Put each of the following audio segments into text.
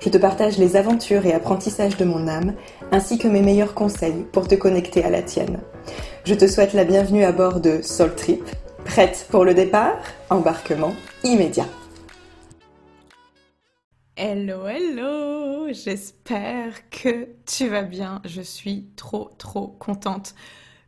Je te partage les aventures et apprentissages de mon âme, ainsi que mes meilleurs conseils pour te connecter à la tienne. Je te souhaite la bienvenue à bord de Soul Trip. Prête pour le départ? Embarquement immédiat. Hello, hello, j'espère que tu vas bien. Je suis trop, trop contente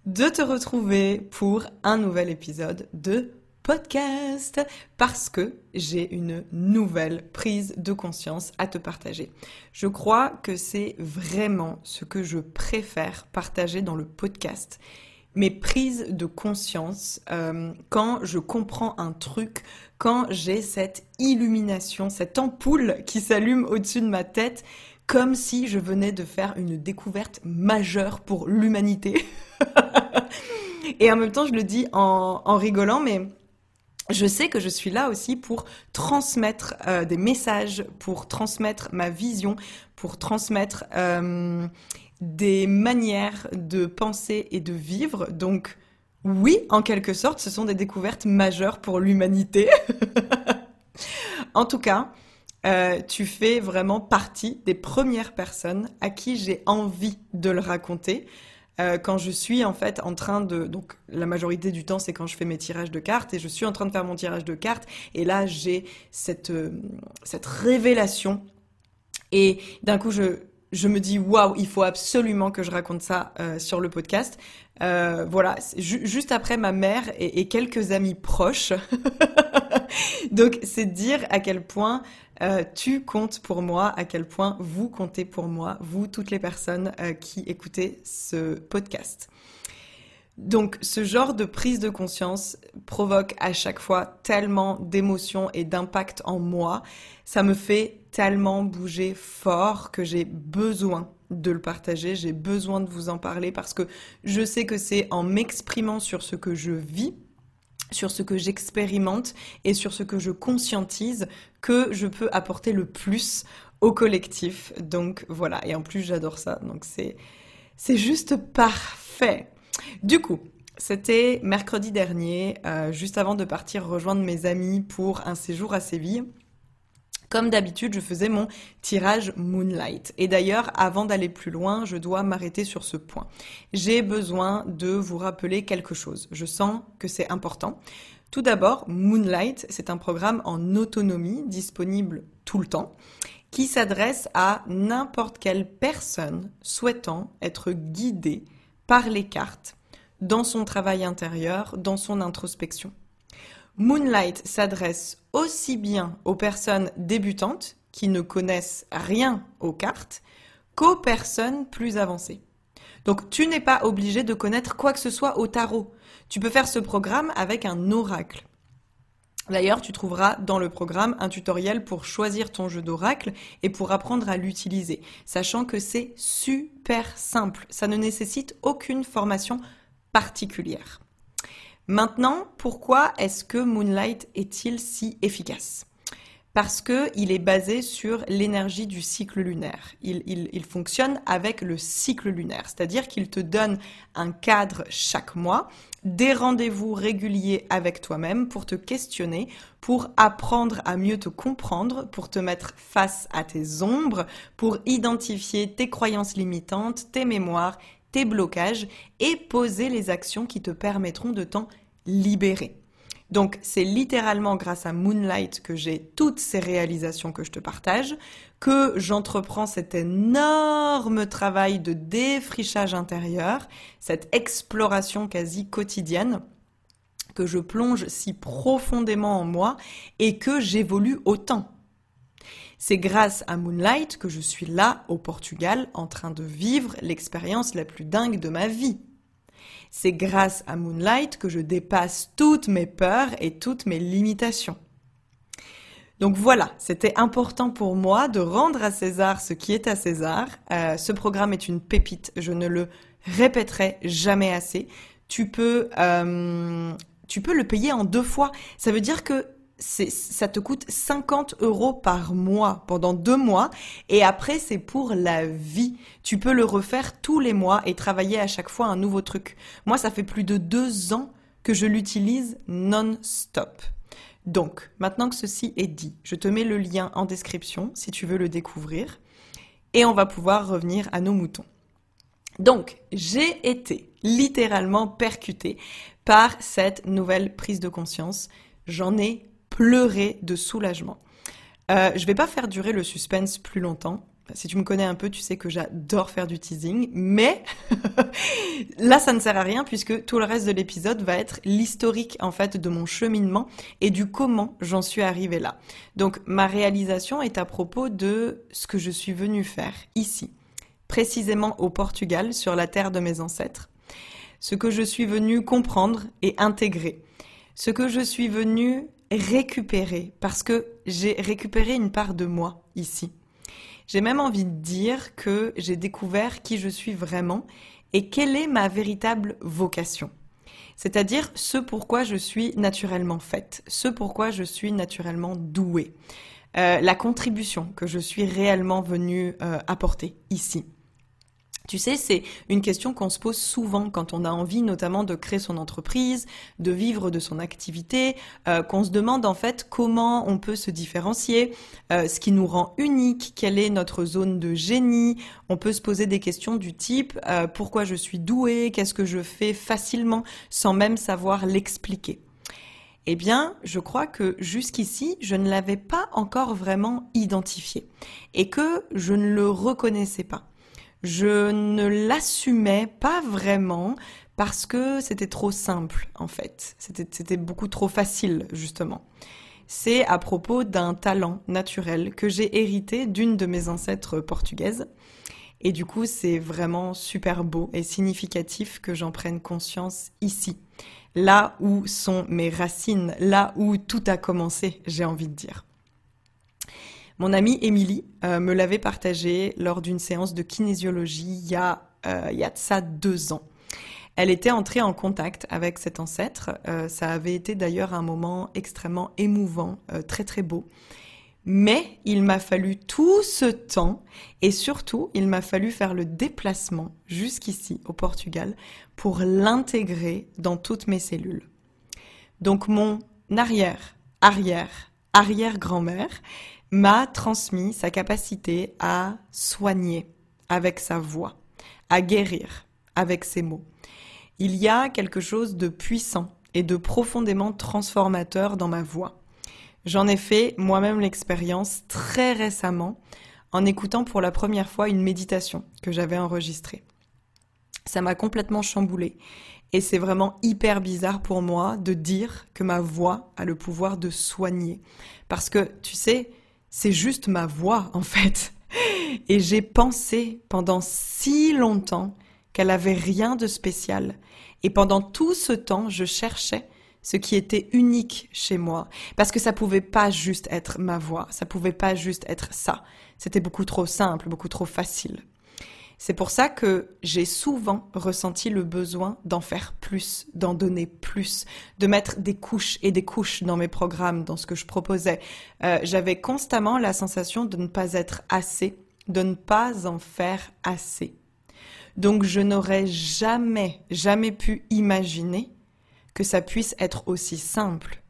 de te retrouver pour un nouvel épisode de podcast parce que j'ai une nouvelle prise de conscience à te partager. Je crois que c'est vraiment ce que je préfère partager dans le podcast mes prises de conscience euh, quand je comprends un truc, quand j'ai cette illumination, cette ampoule qui s'allume au-dessus de ma tête, comme si je venais de faire une découverte majeure pour l'humanité. Et en même temps, je le dis en, rigolant, mais je sais que je suis là aussi pour transmettre euh, des messages, pour transmettre ma vision, pour transmettre euh, des manières de penser et de vivre. Donc oui, en quelque sorte, ce sont des découvertes majeures pour l'humanité. en tout cas, euh, tu fais vraiment partie des premières personnes à qui j'ai envie de le raconter. Euh, quand je suis en fait en train de donc la majorité du temps c'est quand je fais mes tirages de cartes et je suis en train de faire mon tirage de cartes. Et là j'ai cette euh, cette révélation. Et d'un coup je je me dis waouh, il faut absolument que je raconte ça euh, sur le podcast. Euh, voilà, juste après ma mère et, quelques amis proches. Donc c'est dire à quel point euh, tu comptes pour moi, à quel point vous comptez pour moi, vous toutes les personnes qui écoutez ce podcast. Donc ce genre de prise de conscience provoque à chaque fois tellement d'émotions et d'impact en moi. Ça me fait tellement bouger fort que j'ai besoin de le partager, j'ai besoin de vous en parler parce que je sais que c'est en m'exprimant sur ce que je vis, sur ce que j'expérimente et sur ce que je conscientise que je peux apporter le plus au collectif. Donc voilà, et en plus j'adore ça, donc c'est c'est juste parfait. Du coup, c'était mercredi dernier, euh, juste avant de partir rejoindre mes amis pour un séjour à Séville. Comme d'habitude, je faisais mon tirage Moonlight. Et d'ailleurs, avant d'aller plus loin, je dois m'arrêter sur ce point. J'ai besoin de vous rappeler quelque chose. Je sens que c'est important. Tout d'abord, Moonlight, c'est un programme en autonomie disponible tout le temps qui s'adresse à n'importe quelle personne souhaitant être guidée par les cartes dans son travail intérieur, dans son introspection. Moonlight s'adresse aussi bien aux personnes débutantes qui ne connaissent rien aux cartes qu'aux personnes plus avancées. Donc tu n'es pas obligé de connaître quoi que ce soit au tarot. Tu peux faire ce programme avec un oracle. D'ailleurs, tu trouveras dans le programme un tutoriel pour choisir ton jeu d'oracle et pour apprendre à l'utiliser, sachant que c'est super simple. Ça ne nécessite aucune formation particulière. Maintenant, pourquoi est-ce que Moonlight est-il si efficace? Parce qu'il est basé sur l'énergie du cycle lunaire. Il, fonctionne avec le cycle lunaire, c'est-à-dire qu'il te donne un cadre chaque mois, des rendez-vous réguliers avec toi-même pour te questionner, pour apprendre à mieux te comprendre, pour te mettre face à tes ombres, pour identifier tes croyances limitantes, tes mémoires, tes blocages et poser les actions qui te permettront de t'en libérer. Donc c'est littéralement grâce à Moonlight que j'ai toutes ces réalisations que je te partage, que j'entreprends cet énorme travail de défrichage intérieur, cette exploration quasi quotidienne que je plonge si profondément en moi et que j'évolue autant. C'est grâce à Moonlight que je suis là au Portugal en train de vivre l'expérience la plus dingue de ma vie. C'est grâce à Moonlight que je dépasse toutes mes peurs et toutes mes limitations. Donc voilà, c'était important pour moi de rendre à César ce qui est à César. Euh, ce programme est une pépite, je ne le répéterai jamais assez. Tu peux, euh, tu peux le payer en deux fois. Ça veut dire que ça te coûte 50 euros par mois pendant deux mois et après c'est pour la vie. Tu peux le refaire tous les mois et travailler à chaque fois un nouveau truc. Moi, ça fait plus de deux ans que je l'utilise non-stop. Donc, maintenant que ceci est dit, je te mets le lien en description si tu veux le découvrir et on va pouvoir revenir à nos moutons. Donc, j'ai été littéralement percutée par cette nouvelle prise de conscience. J'en ai pleurer de soulagement. Euh, je vais pas faire durer le suspense plus longtemps. Si tu me connais un peu, tu sais que j'adore faire du teasing, mais là, ça ne sert à rien puisque tout le reste de l'épisode va être l'historique en fait de mon cheminement et du comment j'en suis arrivée là. Donc, ma réalisation est à propos de ce que je suis venue faire ici, précisément au Portugal, sur la terre de mes ancêtres, ce que je suis venue comprendre et intégrer, ce que je suis venue récupérer, parce que j'ai récupéré une part de moi ici. J'ai même envie de dire que j'ai découvert qui je suis vraiment et quelle est ma véritable vocation. C'est-à-dire ce pourquoi je suis naturellement faite, ce pourquoi je suis naturellement douée, euh, la contribution que je suis réellement venue euh, apporter ici. Tu sais, c'est une question qu'on se pose souvent quand on a envie notamment de créer son entreprise, de vivre de son activité, euh, qu'on se demande en fait comment on peut se différencier, euh, ce qui nous rend unique, quelle est notre zone de génie. On peut se poser des questions du type euh, pourquoi je suis doué, qu'est-ce que je fais facilement sans même savoir l'expliquer. Eh bien, je crois que jusqu'ici, je ne l'avais pas encore vraiment identifié et que je ne le reconnaissais pas je ne l'assumais pas vraiment parce que c'était trop simple en fait. C'était beaucoup trop facile justement. C'est à propos d'un talent naturel que j'ai hérité d'une de mes ancêtres portugaises. Et du coup, c'est vraiment super beau et significatif que j'en prenne conscience ici, là où sont mes racines, là où tout a commencé, j'ai envie de dire. Mon amie Émilie euh, me l'avait partagé lors d'une séance de kinésiologie il y, a, euh, il y a de ça deux ans. Elle était entrée en contact avec cet ancêtre. Euh, ça avait été d'ailleurs un moment extrêmement émouvant, très très beau. Mais il m'a fallu tout ce temps et surtout, il m'a fallu faire le déplacement jusqu'ici au Portugal pour l'intégrer dans toutes mes cellules. Donc mon arrière, arrière, arrière-grand-mère m'a transmis sa capacité à soigner avec sa voix, à guérir avec ses mots. Il y a quelque chose de puissant et de profondément transformateur dans ma voix. J'en ai fait moi-même l'expérience très récemment en écoutant pour la première fois une méditation que j'avais enregistrée. Ça m'a complètement chamboulée et c'est vraiment hyper bizarre pour moi de dire que ma voix a le pouvoir de soigner. Parce que, tu sais, c'est juste ma voix en fait. Et j'ai pensé pendant si longtemps qu'elle avait rien de spécial. Et pendant tout ce temps, je cherchais ce qui était unique chez moi. Parce que ça pouvait pas juste être ma voix, ça pouvait pas juste être ça. C'était beaucoup trop simple, beaucoup trop facile. C'est pour ça que j'ai souvent ressenti le besoin d'en faire plus, d'en donner plus, de mettre des couches et des couches dans mes programmes, dans ce que je proposais. Euh, j'avais constamment la sensation de ne pas être assez, de ne pas en faire assez. Donc je n'aurais jamais, jamais pu imaginer que ça puisse être aussi simple,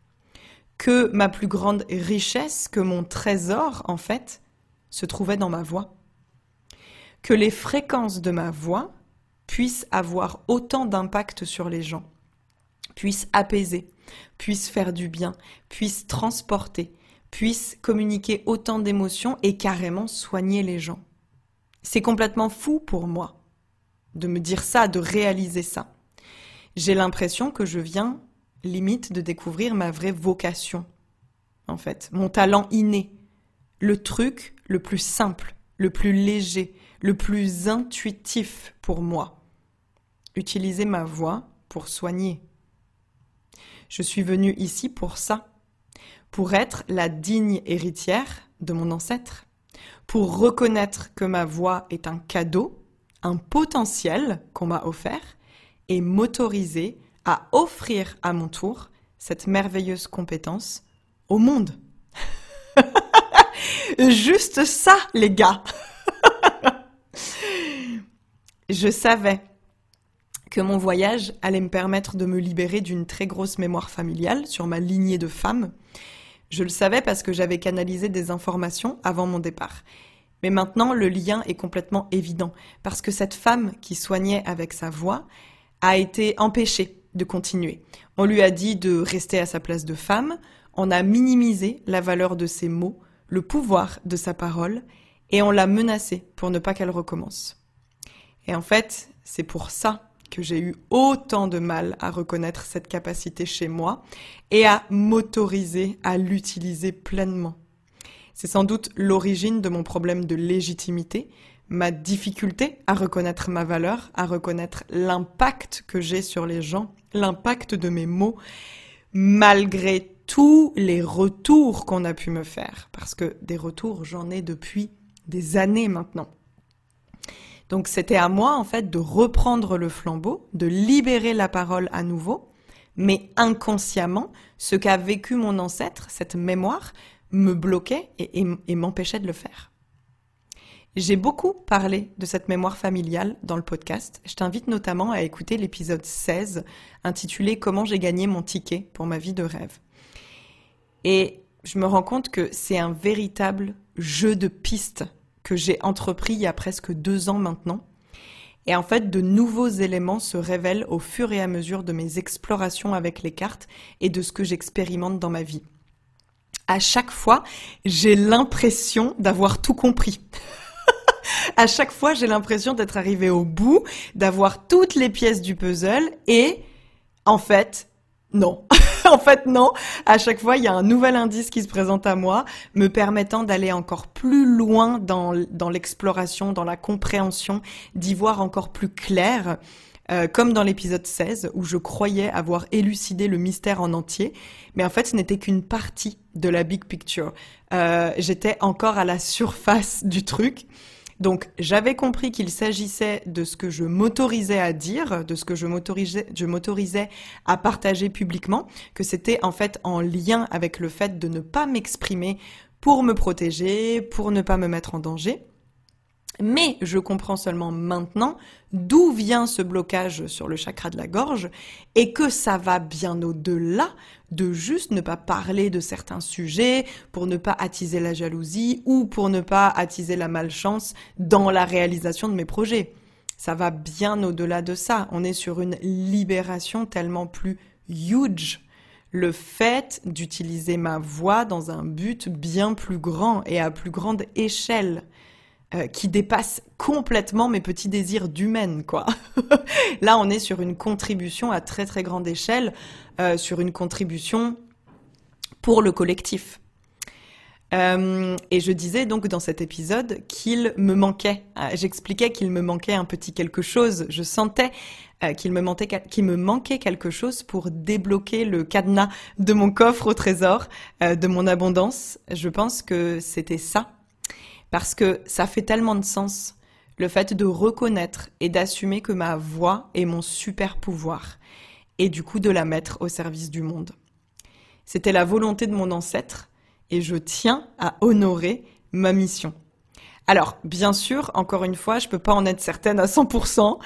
que ma plus grande richesse, que mon trésor, en fait, se trouvait dans ma voix que les fréquences de ma voix puissent avoir autant d'impact sur les gens. puisse apaiser, puisse faire du bien, puisse transporter, puisse communiquer autant d'émotions et carrément soigner les gens. C'est complètement fou pour moi de me dire ça, de réaliser ça. J'ai l'impression que je viens limite de découvrir ma vraie vocation, en fait, mon talent inné, le truc le plus simple, le plus léger, le plus intuitif pour moi. Utiliser ma voix pour soigner. Je suis venue ici pour ça, pour être la digne héritière de mon ancêtre, pour reconnaître que ma voix est un cadeau, un potentiel qu'on m'a offert, et m'autoriser à offrir à mon tour cette merveilleuse compétence au monde. Juste ça, les gars. Je savais que mon voyage allait me permettre de me libérer d'une très grosse mémoire familiale sur ma lignée de femmes. Je le savais parce que j'avais canalisé des informations avant mon départ. Mais maintenant, le lien est complètement évident, parce que cette femme qui soignait avec sa voix a été empêchée de continuer. On lui a dit de rester à sa place de femme, on a minimisé la valeur de ses mots, le pouvoir de sa parole, et on l'a menacée pour ne pas qu'elle recommence. Et en fait, c'est pour ça que j'ai eu autant de mal à reconnaître cette capacité chez moi et à m'autoriser à l'utiliser pleinement. C'est sans doute l'origine de mon problème de légitimité, ma difficulté à reconnaître ma valeur, à reconnaître l'impact que j'ai sur les gens, l'impact de mes mots, malgré tous les retours qu'on a pu me faire, parce que des retours, j'en ai depuis des années maintenant. Donc c'était à moi, en fait, de reprendre le flambeau, de libérer la parole à nouveau, mais inconsciemment, ce qu'a vécu mon ancêtre, cette mémoire, me bloquait et, et m'empêchait de le faire. J'ai beaucoup parlé de cette mémoire familiale dans le podcast. Je t'invite notamment à écouter l'épisode 16 intitulé Comment j'ai gagné mon ticket pour ma vie de rêve. Et je me rends compte que c'est un véritable jeu de pistes que j'ai entrepris il y a presque deux ans maintenant. Et en fait, de nouveaux éléments se révèlent au fur et à mesure de mes explorations avec les cartes et de ce que j'expérimente dans ma vie. À chaque fois, j'ai l'impression d'avoir tout compris. à chaque fois, j'ai l'impression d'être arrivée au bout, d'avoir toutes les pièces du puzzle et, en fait, non. en fait, non. À chaque fois, il y a un nouvel indice qui se présente à moi, me permettant d'aller encore plus loin dans, dans l'exploration, dans la compréhension, d'y voir encore plus clair. Euh, comme dans l'épisode 16, où je croyais avoir élucidé le mystère en entier, mais en fait ce n'était qu'une partie de la big picture. Euh, J'étais encore à la surface du truc. Donc j'avais compris qu'il s'agissait de ce que je m'autorisais à dire, de ce que je m'autorisais, je m'autorisais à partager publiquement, que c'était en fait en lien avec le fait de ne pas m'exprimer pour me protéger, pour ne pas me mettre en danger. Mais je comprends seulement maintenant d'où vient ce blocage sur le chakra de la gorge et que ça va bien au-delà de juste ne pas parler de certains sujets pour ne pas attiser la jalousie ou pour ne pas attiser la malchance dans la réalisation de mes projets. Ça va bien au-delà de ça. On est sur une libération tellement plus huge. Le fait d'utiliser ma voix dans un but bien plus grand et à plus grande échelle. Euh, qui dépasse complètement mes petits désirs d'humaine, quoi. Là, on est sur une contribution à très très grande échelle, euh, sur une contribution pour le collectif. Euh, et je disais donc dans cet épisode qu'il me manquait, j'expliquais qu'il me manquait un petit quelque chose, je sentais qu'il me, qu'il me manquait quelque chose pour débloquer le cadenas de mon coffre au trésor, de mon abondance. Je pense que c'était ça parce que ça fait tellement de sens, le fait de reconnaître et d'assumer que ma voix est mon super pouvoir, et du coup de la mettre au service du monde. C'était la volonté de mon ancêtre, et je tiens à honorer ma mission. Alors, bien sûr, encore une fois, je peux pas en être certaine à 100%.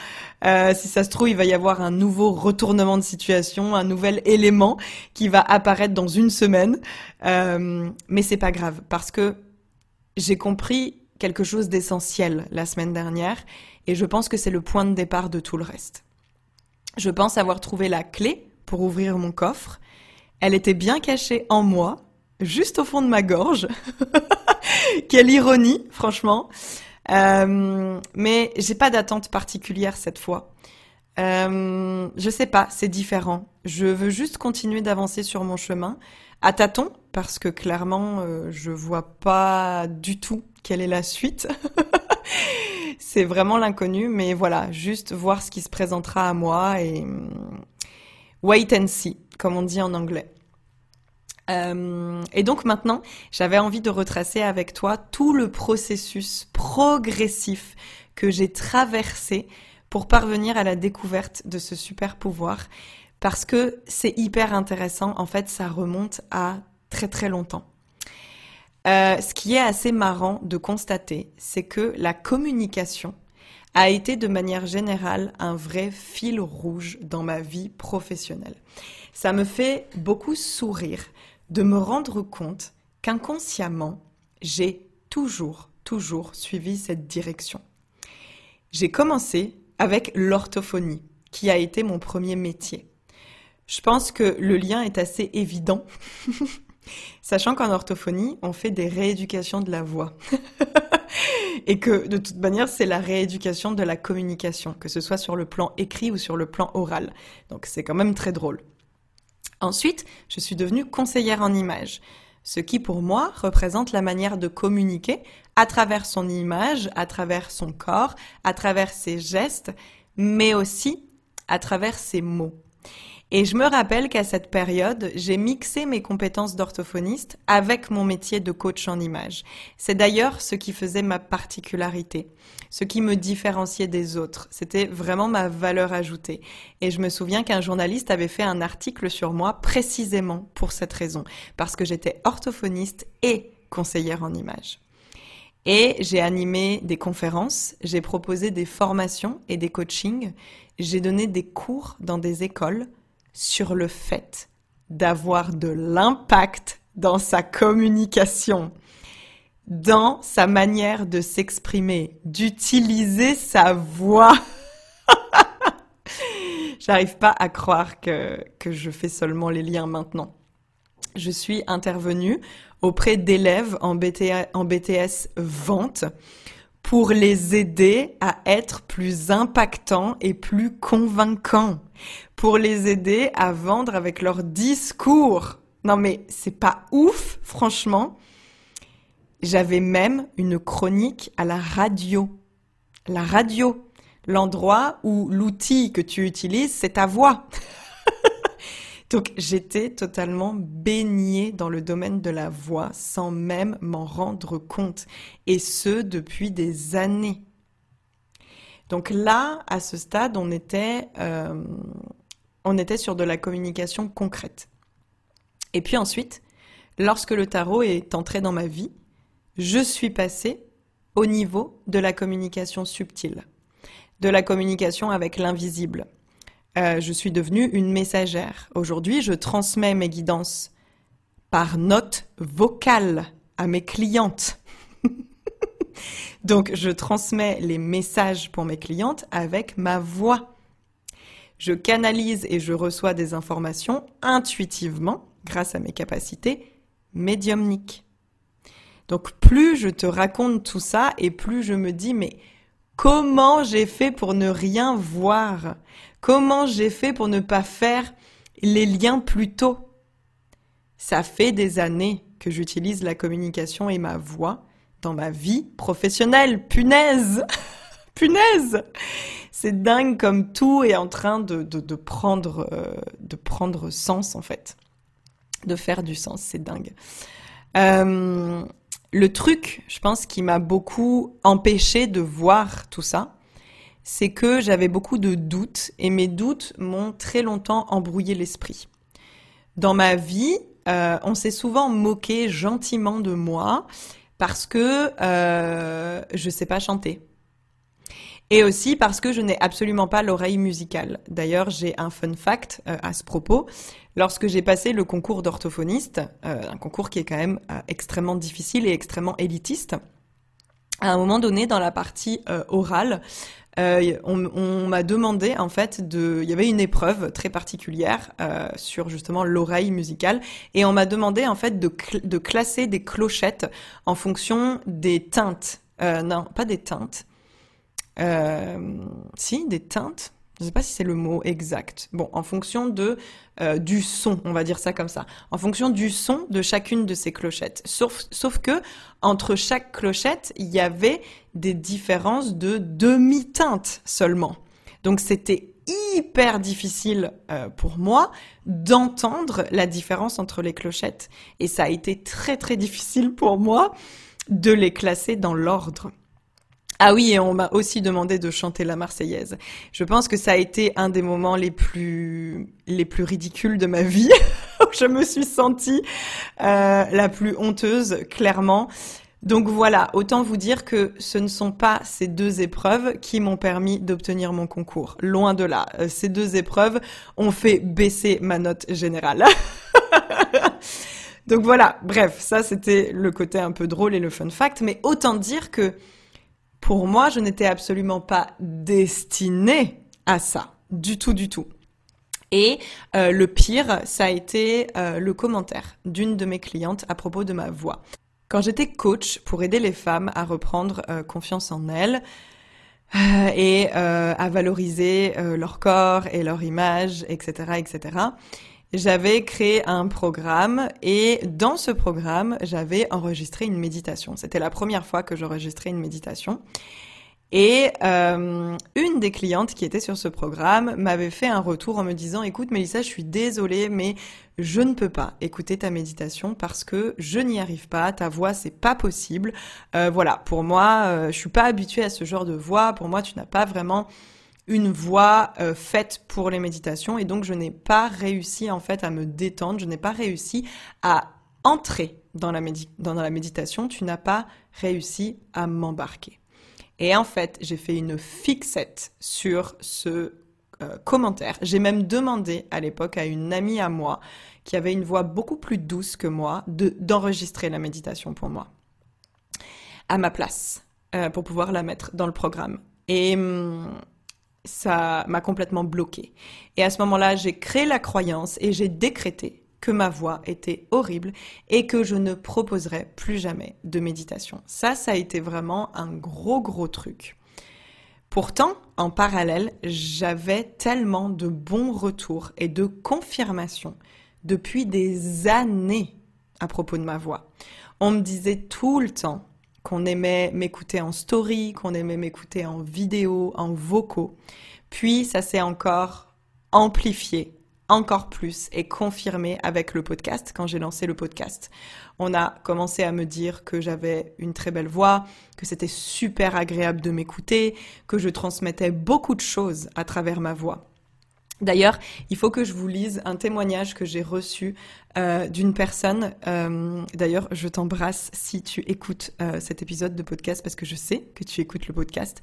Euh, si ça se trouve, il va y avoir un nouveau retournement de situation, un nouvel élément qui va apparaître dans une semaine. Euh, mais c'est pas grave, parce que j'ai compris quelque chose d'essentiel la semaine dernière et je pense que c'est le point de départ de tout le reste. Je pense avoir trouvé la clé pour ouvrir mon coffre. Elle était bien cachée en moi, juste au fond de ma gorge. Quelle ironie, franchement. Euh, mais j'ai pas d'attente particulière cette fois. Euh, je sais pas, c'est différent. Je veux juste continuer d'avancer sur mon chemin à tâtons parce que clairement euh, je vois pas du tout quelle est la suite. c'est vraiment l'inconnu, mais voilà, juste voir ce qui se présentera à moi et mm, wait and see, comme on dit en anglais. Euh, et donc maintenant, j'avais envie de retracer avec toi tout le processus progressif que j'ai traversé pour parvenir à la découverte de ce super pouvoir parce que c'est hyper intéressant. En fait, ça remonte à très très longtemps. Euh, ce qui est assez marrant de constater, c'est que la communication a été de manière générale un vrai fil rouge dans ma vie professionnelle. Ça me fait beaucoup sourire de me rendre compte qu'inconsciemment, j'ai toujours, toujours suivi cette direction. J'ai commencé avec l'orthophonie, qui a été mon premier métier. Je pense que le lien est assez évident, sachant qu'en orthophonie, on fait des rééducations de la voix. Et que de toute manière, c'est la rééducation de la communication, que ce soit sur le plan écrit ou sur le plan oral. Donc c'est quand même très drôle. Ensuite, je suis devenue conseillère en images, ce qui pour moi représente la manière de communiquer à travers son image, à travers son corps, à travers ses gestes, mais aussi à travers ses mots. Et je me rappelle qu'à cette période, j'ai mixé mes compétences d'orthophoniste avec mon métier de coach en image. C'est d'ailleurs ce qui faisait ma particularité, ce qui me différenciait des autres. C'était vraiment ma valeur ajoutée. Et je me souviens qu'un journaliste avait fait un article sur moi précisément pour cette raison, parce que j'étais orthophoniste et conseillère en image. Et j'ai animé des conférences, j'ai proposé des formations et des coachings, j'ai donné des cours dans des écoles sur le fait d'avoir de l'impact dans sa communication, dans sa manière de s'exprimer, d'utiliser sa voix. J'arrive pas à croire que, que je fais seulement les liens maintenant. Je suis intervenue auprès d'élèves en, en BTS vente pour les aider à être plus impactants et plus convaincants, pour les aider à vendre avec leur discours. Non mais c'est pas ouf, franchement. J'avais même une chronique à la radio. La radio, l'endroit où l'outil que tu utilises, c'est ta voix. Donc j'étais totalement baignée dans le domaine de la voix sans même m'en rendre compte. Et ce, depuis des années. Donc là, à ce stade, on était, euh, on était sur de la communication concrète. Et puis ensuite, lorsque le tarot est entré dans ma vie, je suis passée au niveau de la communication subtile, de la communication avec l'invisible, euh, je suis devenue une messagère. Aujourd'hui, je transmets mes guidances par note vocale à mes clientes. Donc, je transmets les messages pour mes clientes avec ma voix. Je canalise et je reçois des informations intuitivement grâce à mes capacités médiumniques. Donc, plus je te raconte tout ça et plus je me dis, mais comment j'ai fait pour ne rien voir? Comment j'ai fait pour ne pas faire les liens plus tôt? Ça fait des années que j'utilise la communication et ma voix dans ma vie professionnelle. Punaise Punaise C'est dingue comme tout est en train de, prendre, euh, de prendre sens en fait. De faire du sens, c'est dingue. Euh, le truc, je pense, qui m'a beaucoup empêché de voir tout ça, c'est que j'avais beaucoup de doutes et mes doutes m'ont très longtemps embrouillé l'esprit. Dans ma vie, euh, on s'est souvent moqué gentiment de moi parce que euh, je sais pas chanter. Et aussi parce que je n'ai absolument pas l'oreille musicale. D'ailleurs, j'ai un fun fact euh, à ce propos. Lorsque j'ai passé le concours d'orthophoniste, euh, un concours qui est quand même extrêmement difficile et extrêmement élitiste, à un moment donné, dans la partie orale, euh, on, m'a demandé en fait de, il y avait une épreuve très particulière euh, sur justement l'oreille musicale et on m'a demandé en fait de, classer des clochettes en fonction des teintes. Euh, non, pas des teintes. si, des teintes je ne sais pas si c'est le mot exact. Bon, en fonction de euh, du son, on va dire ça comme ça. En fonction du son de chacune de ces clochettes. Sauf, sauf que entre chaque clochette, il y avait des différences de demi-teinte seulement. Donc c'était hyper difficile euh, pour moi d'entendre la différence entre les clochettes. Et ça a été très très difficile pour moi de les classer dans l'ordre. Ah oui, et on m'a aussi demandé de chanter la Marseillaise. Je pense que ça a été un des moments les plus les plus ridicules de ma vie. je me suis sentie euh, la plus honteuse, clairement. Donc voilà, autant vous dire que ce ne sont pas ces deux épreuves qui m'ont permis d'obtenir mon concours. Loin de là. Euh, ces deux épreuves ont fait baisser ma note générale. Donc voilà, bref, ça c'était le côté un peu drôle et le fun fact, mais autant dire que pour moi, je n'étais absolument pas destinée à ça. Du tout, du tout. Et euh, le pire, ça a été euh, le commentaire d'une de mes clientes à propos de ma voix. Quand j'étais coach pour aider les femmes à reprendre euh, confiance en elles et à valoriser leur corps et leur image, etc., etc., j'avais créé un programme et dans ce programme, j'avais enregistré une méditation. C'était la première fois que j'enregistrais une méditation. Et euh, une des clientes qui était sur ce programme m'avait fait un retour en me disant "Écoute, Mélissa, je suis désolée, mais je ne peux pas écouter ta méditation parce que je n'y arrive pas. Ta voix, c'est pas possible. Euh, voilà, pour moi, euh, je suis pas habituée à ce genre de voix. Pour moi, tu n'as pas vraiment une voix euh, faite pour les méditations et donc je n'ai pas réussi en fait à me détendre, je n'ai pas réussi à entrer dans la, dans la méditation, tu n'as pas réussi à m'embarquer. Et en fait, j'ai fait une fixette sur ce euh, commentaire. J'ai même demandé à l'époque à une amie à moi qui avait une voix beaucoup plus douce que moi d'enregistrer la méditation pour moi à ma place euh, pour pouvoir la mettre dans le programme. Et hum, ça m'a complètement bloqué. Et à ce moment-là, j'ai créé la croyance et j'ai décrété que ma voix était horrible et que je ne proposerais plus jamais de méditation. Ça, ça a été vraiment un gros, gros truc. Pourtant, en parallèle, j'avais tellement de bons retours et de confirmations depuis des années à propos de ma voix. On me disait tout le temps qu'on aimait m'écouter en story, qu'on aimait m'écouter en vidéo, en vocaux. Puis ça s'est encore amplifié encore plus et confirmé avec le podcast quand j'ai lancé le podcast. On a commencé à me dire que j'avais une très belle voix, que c'était super agréable de m'écouter, que je transmettais beaucoup de choses à travers ma voix. D'ailleurs, il faut que je vous lise un témoignage que j'ai reçu euh, d'une personne. Euh, d'ailleurs, je t'embrasse si tu écoutes euh, cet épisode de podcast parce que je sais que tu écoutes le podcast.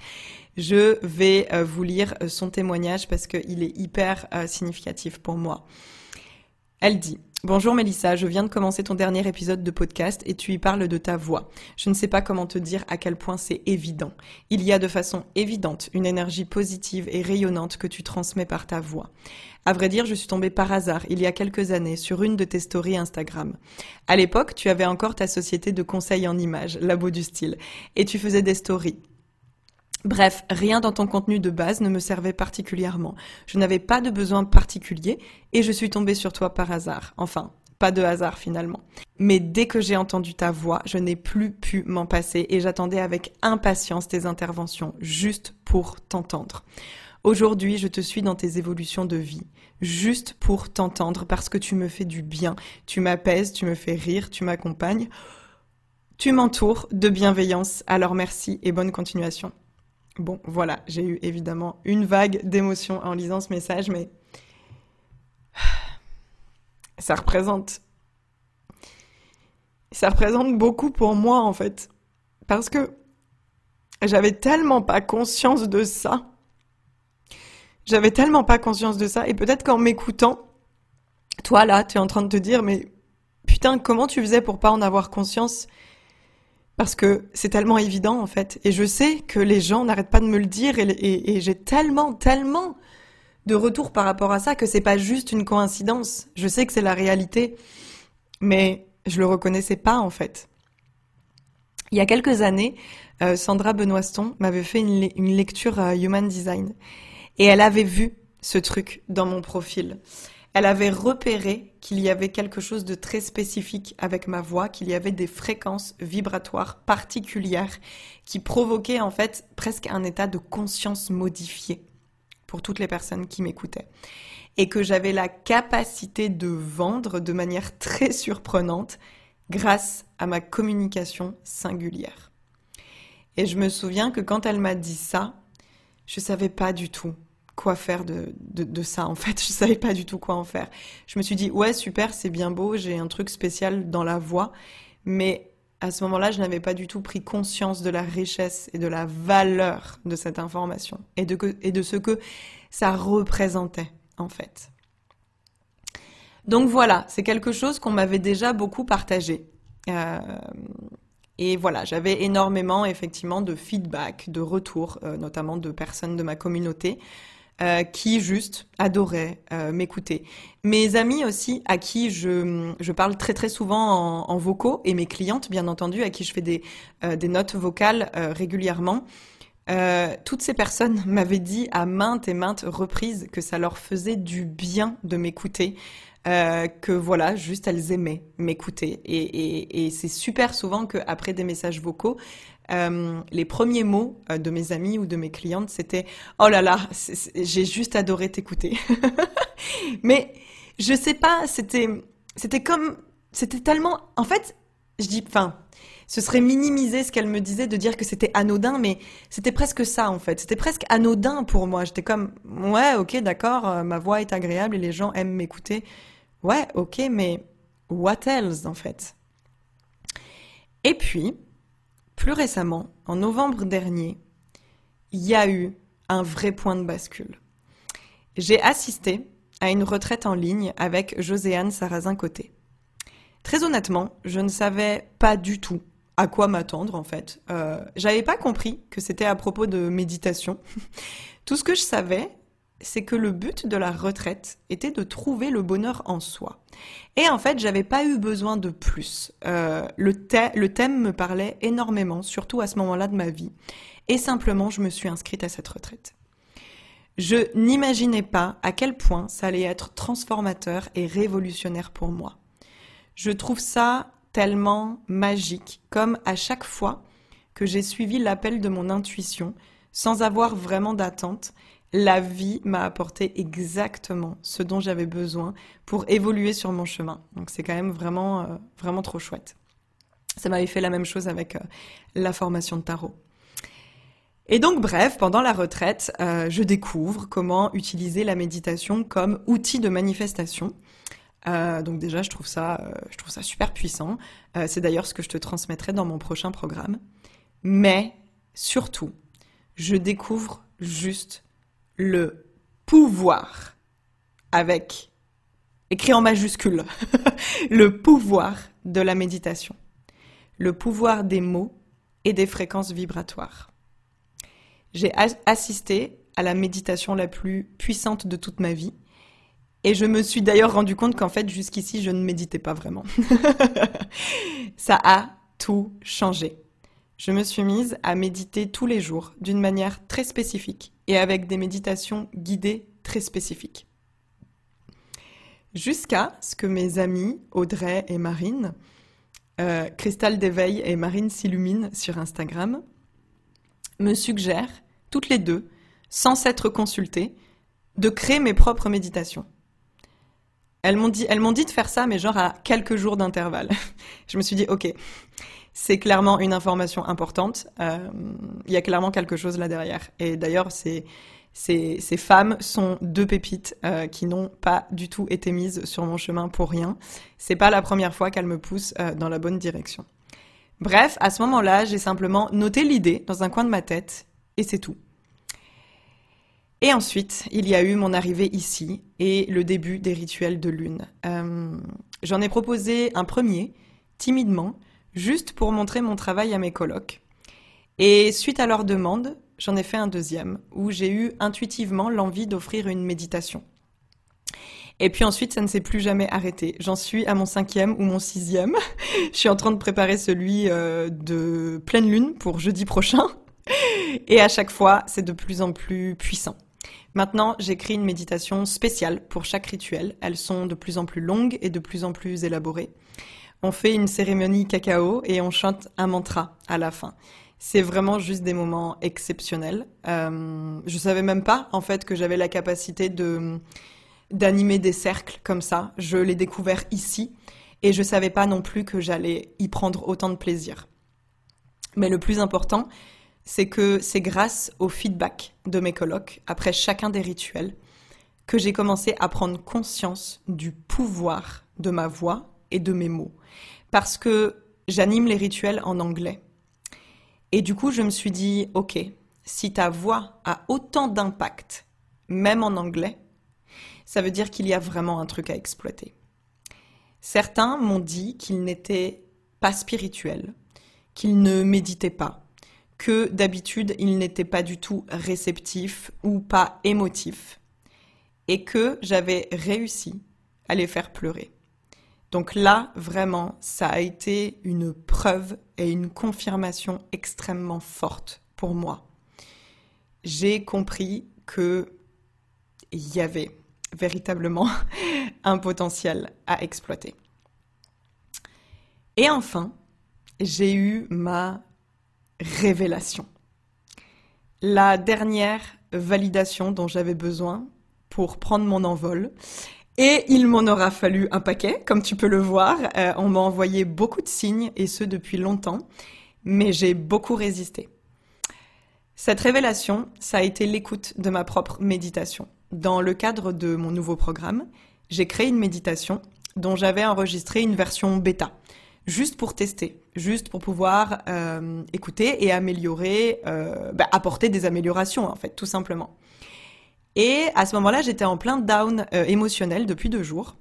Je vais vous lire son témoignage parce qu'il est hyper significatif pour moi. Elle dit Bonjour Mélissa, je viens de commencer ton dernier épisode de podcast et tu y parles de ta voix. Je ne sais pas comment te dire à quel point c'est évident. Il y a de façon évidente une énergie positive et rayonnante que tu transmets par ta voix. À vrai dire, je suis tombée par hasard il y a quelques années sur une de tes stories Instagram. À l'époque, tu avais encore ta société de conseil en images, Labo du style, et tu faisais des stories. Bref, rien dans ton contenu de base ne me servait particulièrement. Je n'avais pas de besoin particulier et je suis tombée sur toi par hasard. Enfin, pas de hasard finalement. Mais dès que j'ai entendu ta voix, je n'ai plus pu m'en passer et j'attendais avec impatience tes interventions juste pour t'entendre. Aujourd'hui, je te suis dans tes évolutions de vie, juste pour t'entendre parce que tu me fais du bien, tu m'apaises, tu me fais rire, tu m'accompagnes. Tu m'entoures de bienveillance, alors merci et bonne continuation. Bon, voilà, j'ai eu évidemment une vague d'émotions en lisant ce message, mais ça représente. Ça représente beaucoup pour moi, en fait. Parce que j'avais tellement pas conscience de ça. J'avais tellement pas conscience de ça. Et peut-être qu'en m'écoutant, toi là, tu es en train de te dire, mais putain, comment tu faisais pour pas en avoir conscience parce que c'est tellement évident en fait. Et je sais que les gens n'arrêtent pas de me le dire et, j'ai tellement, tellement de retours par rapport à ça que c'est pas juste une coïncidence. Je sais que c'est la réalité, mais je le reconnaissais pas en fait. Il y a quelques années, euh, Sandra Benoiston m'avait fait une, une lecture à Human Design et elle avait vu ce truc dans mon profil elle avait repéré qu'il y avait quelque chose de très spécifique avec ma voix, qu'il y avait des fréquences vibratoires particulières qui provoquaient en fait presque un état de conscience modifié pour toutes les personnes qui m'écoutaient. Et que j'avais la capacité de vendre de manière très surprenante grâce à ma communication singulière. Et je me souviens que quand elle m'a dit ça, je savais pas du tout quoi faire de, de, ça en fait. Je savais pas du tout quoi en faire. Je me suis dit ouais super c'est bien beau, j'ai un truc spécial dans la voix, mais à ce moment-là je n'avais pas du tout pris conscience de la richesse et de la valeur de cette information et de, et de ce que ça représentait en fait. Donc voilà, c'est quelque chose qu'on m'avait déjà beaucoup partagé. Euh, et voilà, j'avais énormément effectivement de feedback, de retours, euh, notamment de personnes de ma communauté, euh, qui juste adoraient euh, m'écouter. Mes amis aussi, à qui je, je parle très très souvent en, en, vocaux, et mes clientes, bien entendu, à qui je fais des, euh, des notes vocales régulièrement. toutes ces personnes m'avaient dit à maintes et maintes reprises que ça leur faisait du bien de m'écouter, que voilà, juste elles aimaient m'écouter. Et, et, et c'est super souvent qu'après des messages vocaux, euh, les premiers mots euh, de mes amis ou de mes clientes, c'était oh là là, j'ai juste adoré t'écouter. Mais je sais pas, c'était c'était comme c'était tellement en fait, je dis enfin ce serait minimiser ce qu'elle me disait de dire que c'était anodin, mais c'était presque ça en fait. C'était presque anodin pour moi. J'étais comme ouais, ok, d'accord, euh, ma voix est agréable et les gens aiment m'écouter. Ouais, ok, mais what else en fait? Et puis plus récemment, en novembre dernier, il y a eu un vrai point de bascule. J'ai assisté à une retraite en ligne avec Joséanne Sarrazin-Côté. Très honnêtement, je ne savais pas du tout à quoi m'attendre en fait. Euh, J'avais pas compris que c'était à propos de méditation. tout ce que je savais, c'est que le but de la retraite était de trouver le bonheur en soi. Et en fait, j'avais pas eu besoin de plus. Euh, le, le thème me parlait énormément, surtout à ce moment-là de ma vie. Et simplement, je me suis inscrite à cette retraite. Je n'imaginais pas à quel point ça allait être transformateur et révolutionnaire pour moi. Je trouve ça tellement magique, comme à chaque fois que j'ai suivi l'appel de mon intuition, sans avoir vraiment d'attente, la vie m'a apporté exactement ce dont j'avais besoin pour évoluer sur mon chemin. Donc c'est quand même vraiment, euh, vraiment trop chouette. Ça m'avait fait la même chose avec euh, la formation de tarot. Et donc bref, pendant la retraite, euh, je découvre comment utiliser la méditation comme outil de manifestation. donc déjà, je trouve ça, je trouve ça super puissant. c'est d'ailleurs ce que je te transmettrai dans mon prochain programme. Mais surtout, je découvre juste le pouvoir avec écrit en majuscule le pouvoir de la méditation, le pouvoir des mots et des fréquences vibratoires. J'ai assisté à la méditation la plus puissante de toute ma vie et je me suis d'ailleurs rendu compte qu'en fait jusqu'ici je ne méditais pas vraiment. Ça a tout changé. Je me suis mise à méditer tous les jours d'une manière très spécifique et avec des méditations guidées très spécifiques. Jusqu'à ce que mes amis Audrey et Marine, euh, Cristal d'éveil et Marine s'illumine sur Instagram, me suggèrent, toutes les deux, sans s'être consultées, de créer mes propres méditations. Elles m'ont dit, elles m'ont dit de faire ça, mais genre à quelques jours d'intervalle. Je me suis dit, ok, c'est clairement une information importante. Euh, il y a clairement quelque chose là derrière. Et d'ailleurs, ces, femmes sont deux pépites euh, qui n'ont pas du tout été mises sur mon chemin pour rien. C'est pas la première fois qu'elles me poussent euh, dans la bonne direction. Bref, à ce moment-là, j'ai simplement noté l'idée dans un coin de ma tête et c'est tout. Et ensuite, il y a eu mon arrivée ici et le début des rituels de lune. J'en ai proposé un premier, timidement, juste pour montrer mon travail à mes colocs. Et suite à leur demande, j'en ai fait un deuxième, où j'ai eu intuitivement l'envie d'offrir une méditation. Et puis ensuite, ça ne s'est plus jamais arrêté. J'en suis à mon cinquième ou mon sixième. Je suis en train de préparer celui euh, de pleine lune pour jeudi prochain. Et à chaque fois, c'est de plus en plus puissant. Maintenant, j'écris une méditation spéciale pour chaque rituel. Elles sont de plus en plus longues et de plus en plus élaborées. On fait une cérémonie cacao et on chante un mantra à la fin. C'est vraiment juste des moments exceptionnels. Euh, je savais même pas en fait que j'avais la capacité de d'animer des cercles comme ça. Je l'ai découvert ici et je savais pas non plus que j'allais y prendre autant de plaisir. Mais le plus important, c'est que c'est grâce au feedback de mes colocs après chacun des rituels que j'ai commencé à prendre conscience du pouvoir de ma voix et de mes mots. Parce que j'anime les rituels en anglais. Et du coup, je me suis dit, OK, si ta voix a autant d'impact, même en anglais, ça veut dire qu'il y a vraiment un truc à exploiter. Certains m'ont dit qu'ils n'étaient pas spirituels, qu'ils ne méditaient pas, que d'habitude ils n'étaient pas du tout réceptifs ou pas émotifs, et que j'avais réussi à les faire pleurer. Donc là, vraiment, ça a été une preuve et une confirmation extrêmement forte pour moi. J'ai compris que il y avait véritablement un potentiel à exploiter. Et enfin, j'ai eu ma révélation. La dernière validation dont j'avais besoin pour prendre mon envol. Et il m'en aura fallu un paquet, comme tu peux le voir. Euh, on m'a envoyé beaucoup de signes, et ce depuis longtemps, mais j'ai beaucoup résisté. Cette révélation, ça a été l'écoute de ma propre méditation. Dans le cadre de mon nouveau programme, j'ai créé une méditation dont j'avais enregistré une version bêta, juste pour tester, juste pour pouvoir euh, écouter et améliorer, euh, bah, apporter des améliorations en fait, tout simplement. Et à ce moment-là, j'étais en plein down euh, émotionnel depuis deux jours.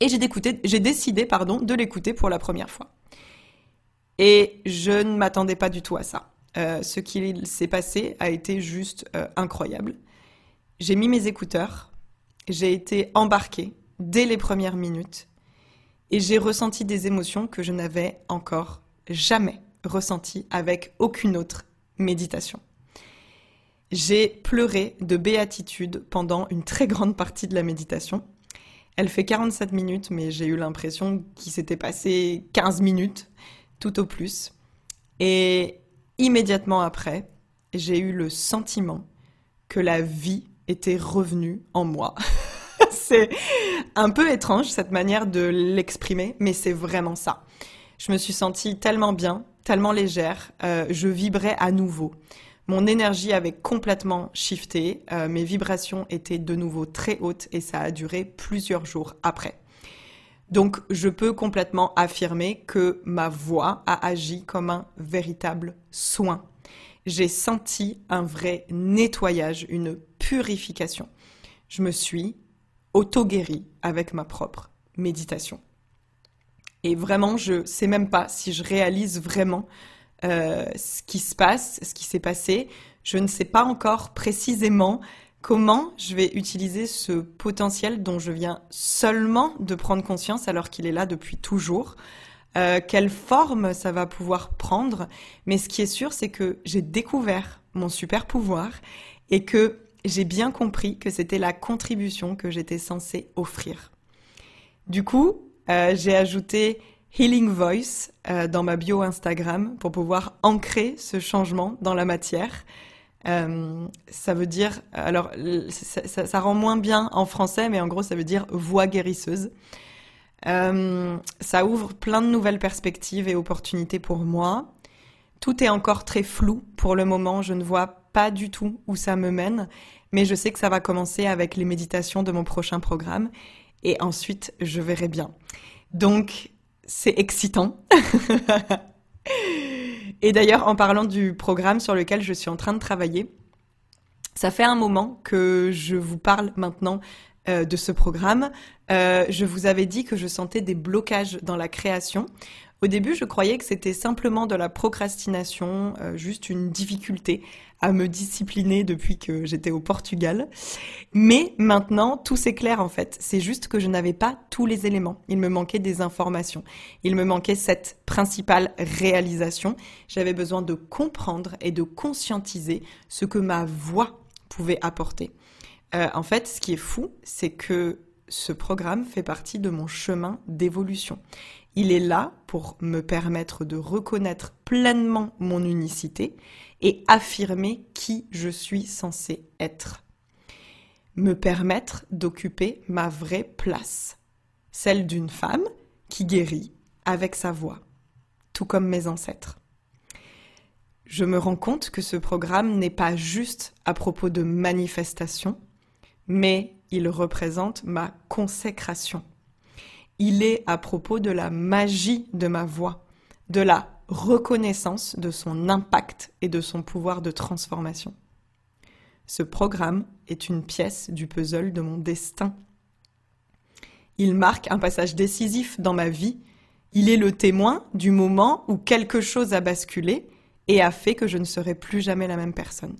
Et j'ai, décidé pardon, de l'écouter pour la première fois. Et je ne m'attendais pas du tout à ça. ce qui s'est passé a été juste incroyable. J'ai mis mes écouteurs, j'ai été embarquée dès les premières minutes et j'ai ressenti des émotions que je n'avais encore jamais ressenties avec aucune autre méditation. J'ai pleuré de béatitude pendant une très grande partie de la méditation. Elle fait 47 minutes, mais j'ai eu l'impression qu'il s'était passé 15 minutes, tout au plus. Et immédiatement après, j'ai eu le sentiment que la vie était revenu en moi. c'est un peu étrange cette manière de l'exprimer, mais c'est vraiment ça. Je me suis sentie tellement bien, tellement légère, euh, je vibrais à nouveau. Mon énergie avait complètement shifté, euh, mes vibrations étaient de nouveau très hautes et ça a duré plusieurs jours après. Donc je peux complètement affirmer que ma voix a agi comme un véritable soin j'ai senti un vrai nettoyage, une purification. Je me suis auto-guérie avec ma propre méditation. Et vraiment, je sais même pas si je réalise vraiment ce qui se passe, ce qui s'est passé. Je ne sais pas encore précisément comment je vais utiliser ce potentiel dont je viens seulement de prendre conscience alors qu'il est là depuis toujours. Euh, quelle forme ça va pouvoir prendre. Mais ce qui est sûr, c'est que j'ai découvert mon super pouvoir et que j'ai bien compris que c'était la contribution que j'étais censée offrir. Du coup, euh, j'ai ajouté Healing Voice euh, dans ma bio Instagram pour pouvoir ancrer ce changement dans la matière. ça veut dire, alors ça, ça, rend moins bien en français, mais en gros ça veut dire voix guérisseuse. Euh, ça ouvre plein de nouvelles perspectives et opportunités pour moi. Tout est encore très flou pour le moment, je ne vois pas du tout où ça me mène, mais je sais que ça va commencer avec les méditations de mon prochain programme et ensuite je verrai bien. Donc c'est excitant. et d'ailleurs en parlant du programme sur lequel je suis en train de travailler, ça fait un moment que je vous parle maintenant euh, de ce programme, euh, je vous avais dit que je sentais des blocages dans la création Au début, je croyais que c'était simplement de la procrastination, euh, juste une difficulté à me discipliner depuis que j'étais au Portugal. Mais maintenant, tout s'éclaire en fait. C'est juste que je n'avais pas tous les éléments. Il me manquait des informations. Il me manquait cette principale réalisation. J'avais besoin de comprendre et de conscientiser ce que ma voix pouvait apporter. Euh, en fait, ce qui est fou, c'est que ce programme fait partie de mon chemin d'évolution. Il est là pour me permettre de reconnaître pleinement mon unicité et affirmer qui je suis censé être. Me permettre d'occuper ma vraie place, celle d'une femme qui guérit avec sa voix, tout comme mes ancêtres. Je me rends compte que ce programme n'est pas juste à propos de manifestation, mais il représente ma consécration. Il est à propos de la magie de ma voix, de la reconnaissance de son impact et de son pouvoir de transformation. Ce programme est une pièce du puzzle de mon destin. Il marque un passage décisif dans ma vie. Il est le témoin du moment où quelque chose a basculé et a fait que je ne serai plus jamais la même personne.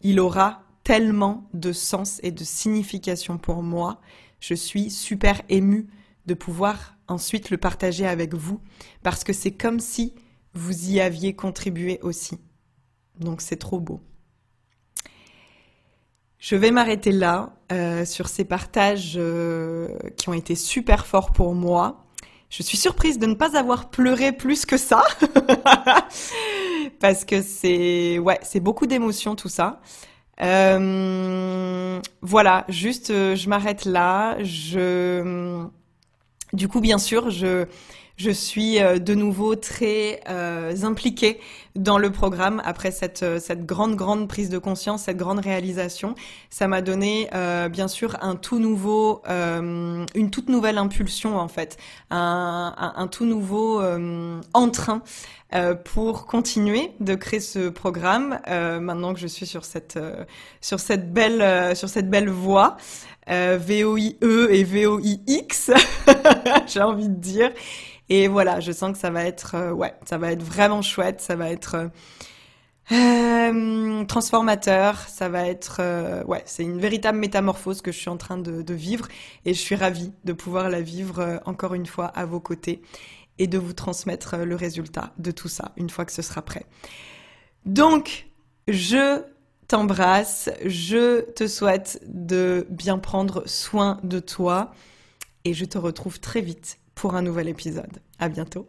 Il aura tellement de sens et de signification pour moi. Je suis super émue de pouvoir ensuite le partager avec vous parce que c'est comme si vous y aviez contribué aussi. Donc c'est trop beau. Je vais m'arrêter là euh, sur ces partages euh, qui ont été super forts pour moi. Je suis surprise de ne pas avoir pleuré plus que ça parce que c'est beaucoup d'émotions tout ça. Euh, voilà, juste, je m'arrête là. Je, du coup, bien sûr, je, je suis euh, de nouveau très euh, impliquée dans le programme après cette, cette grande, grande prise de conscience, cette grande réalisation. Ça m'a donné, euh, bien sûr, un tout nouveau, une toute nouvelle impulsion, en fait, un, un, tout nouveau entrain euh, pour continuer de créer ce programme. Euh, maintenant que je suis sur cette euh, sur cette belle sur cette belle voie. VOIE et VOIX, j'ai envie de dire. Et voilà, je sens que ça va être, ouais, ça va être vraiment chouette, ça va être euh, transformateur, ça va être, ouais, c'est une véritable métamorphose que je suis en train de, de, vivre et je suis ravie de pouvoir la vivre encore une fois à vos côtés et de vous transmettre le résultat de tout ça une fois que ce sera prêt. Donc, je t'embrasse, je te souhaite de bien prendre soin de toi et je te retrouve très vite pour un nouvel épisode. À bientôt.